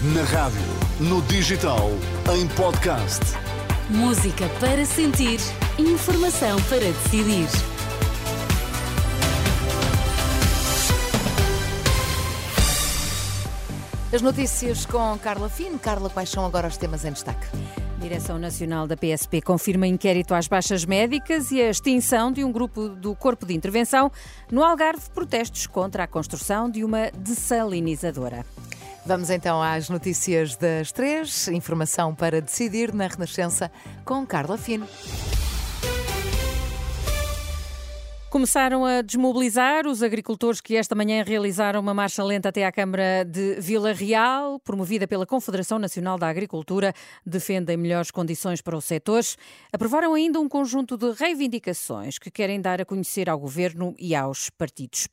Na rádio, no digital, em podcast. Música para sentir, informação para decidir. As notícias com Carla Fino. Carla, quais são agora os temas em destaque? Direção Nacional da PSP confirma inquérito às baixas médicas e a extinção de um grupo do Corpo de Intervenção. No Algarve, protestos contra a construção de uma dessalinizadora. Vamos então às notícias das três. Informação para decidir na Renascença com Carla Fino. Começaram a desmobilizar os agricultores que esta manhã realizaram uma marcha lenta até à Câmara de Vila Real, promovida pela Confederação Nacional da Agricultura, defendem melhores condições para os setores. Aprovaram ainda um conjunto de reivindicações que querem dar a conhecer ao governo e aos partidos.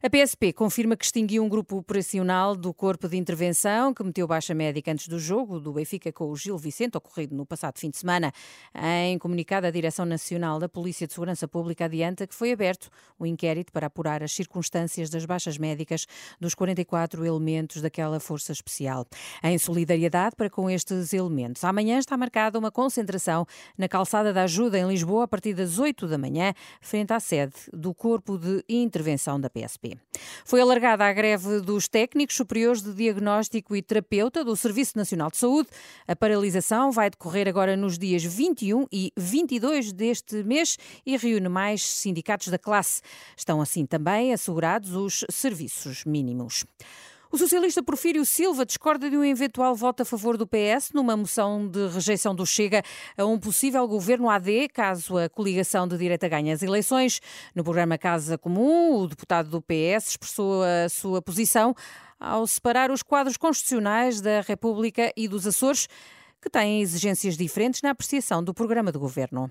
A PSP confirma que extinguiu um grupo operacional do Corpo de Intervenção que meteu baixa médica antes do jogo do Benfica com o Gil Vicente, ocorrido no passado fim de semana. Em comunicado, a Direção Nacional da Polícia de Segurança Pública adianta que foi aberto o inquérito para apurar as circunstâncias das baixas médicas dos 44 elementos daquela força especial. Em solidariedade para com estes elementos, amanhã está marcada uma concentração na Calçada da Ajuda em Lisboa a partir das 8 da manhã, frente à sede do Corpo de Intervenção da PSP. Foi alargada a greve dos técnicos superiores de diagnóstico e terapeuta do Serviço Nacional de Saúde. A paralisação vai decorrer agora nos dias 21 e 22 deste mês e reúne mais sindicatos da classe. Estão assim também assegurados os serviços mínimos. O socialista Porfírio Silva discorda de um eventual voto a favor do PS numa moção de rejeição do Chega a um possível governo AD, caso a coligação de direita ganhe as eleições. No programa Casa Comum, o deputado do PS expressou a sua posição ao separar os quadros constitucionais da República e dos Açores, que têm exigências diferentes na apreciação do programa de governo.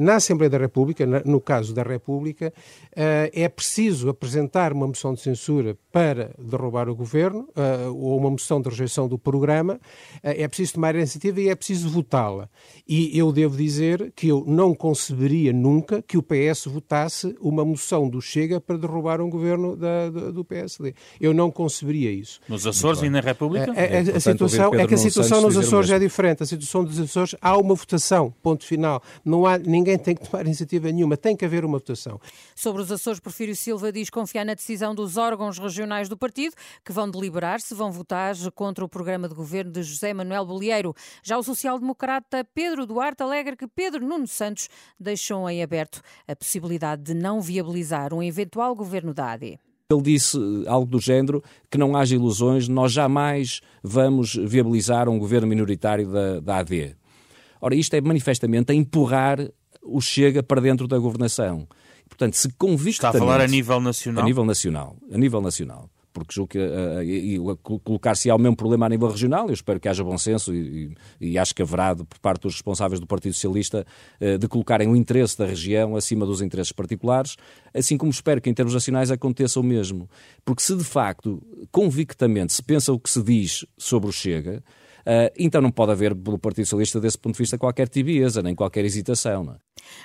Na Assembleia da República, no caso da República, eh, é preciso apresentar uma moção de censura para derrubar o governo eh, ou uma moção de rejeição do programa. Eh, é preciso tomar a iniciativa e é preciso votá-la. E eu devo dizer que eu não conceberia nunca que o PS votasse uma moção do Chega para derrubar um governo da, do PSD. Eu não conceberia isso. Nos Açores e na República? A, a, a situação, é que a situação nos Açores é diferente. A situação dos Açores há uma votação, ponto final. Não há ninguém tem que tomar iniciativa nenhuma, tem que haver uma votação. Sobre os Açores, Porfírio Silva diz confiar na decisão dos órgãos regionais do partido, que vão deliberar se vão votar contra o programa de governo de José Manuel Bolieiro. Já o social-democrata Pedro Duarte alegra que Pedro Nuno Santos deixou em aberto a possibilidade de não viabilizar um eventual governo da AD. Ele disse algo do género que não haja ilusões, nós jamais vamos viabilizar um governo minoritário da, da AD. Ora, isto é manifestamente a empurrar o Chega para dentro da governação. Portanto, se convictamente... Está a falar a nível nacional? A nível nacional. A nível nacional. Porque julgo que uh, colocar-se ao mesmo problema a nível regional, eu espero que haja bom senso e, e, e acho que haverá de, por parte dos responsáveis do Partido Socialista uh, de colocarem o interesse da região acima dos interesses particulares, assim como espero que em termos nacionais aconteça o mesmo. Porque se de facto, convictamente, se pensa o que se diz sobre o Chega, então não pode haver, pelo Partido Socialista, desse ponto de vista, qualquer tibieza, nem qualquer hesitação. Não é?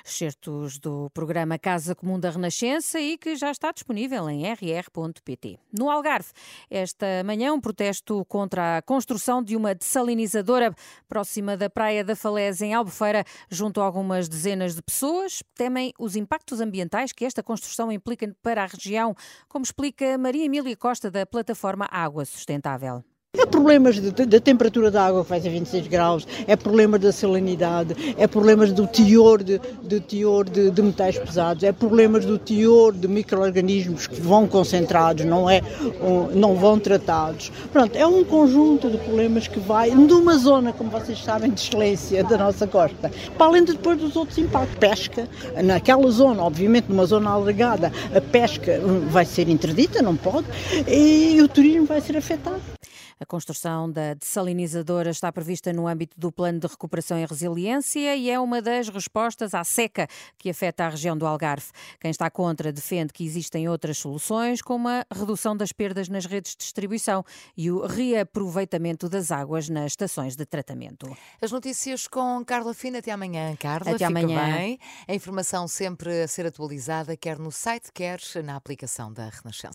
Certos do programa Casa Comum da Renascença e que já está disponível em rr.pt. No Algarve, esta manhã, um protesto contra a construção de uma dessalinizadora próxima da Praia da Falésia, em Albufeira, junto a algumas dezenas de pessoas. Temem os impactos ambientais que esta construção implica para a região, como explica Maria Emília Costa, da plataforma Água Sustentável. É problemas da temperatura da água que vai ser 26 graus, é problemas da salinidade, é problemas do teor de, de teor de, de, metais pesados, é problemas do teor de micro-organismos que vão concentrados, não, é, não vão tratados. Pronto, é um conjunto de problemas que vai numa zona, como vocês sabem, de excelência da nossa costa. Para além de depois dos outros impactos. Pesca, naquela zona, obviamente numa zona alargada, a pesca vai ser interdita, não pode, e o turismo vai ser afetado. A construção da dessalinizadora está prevista no âmbito do Plano de Recuperação e Resiliência e é uma das respostas à seca que afeta a região do Algarve. Quem está contra defende que existem outras soluções, como a redução das perdas nas redes de distribuição e o reaproveitamento das águas nas estações de tratamento. As notícias com Carla Fina. Até amanhã, Carla. Até amanhã. Bem. A informação sempre a ser atualizada, quer no site, quer na aplicação da Renascença.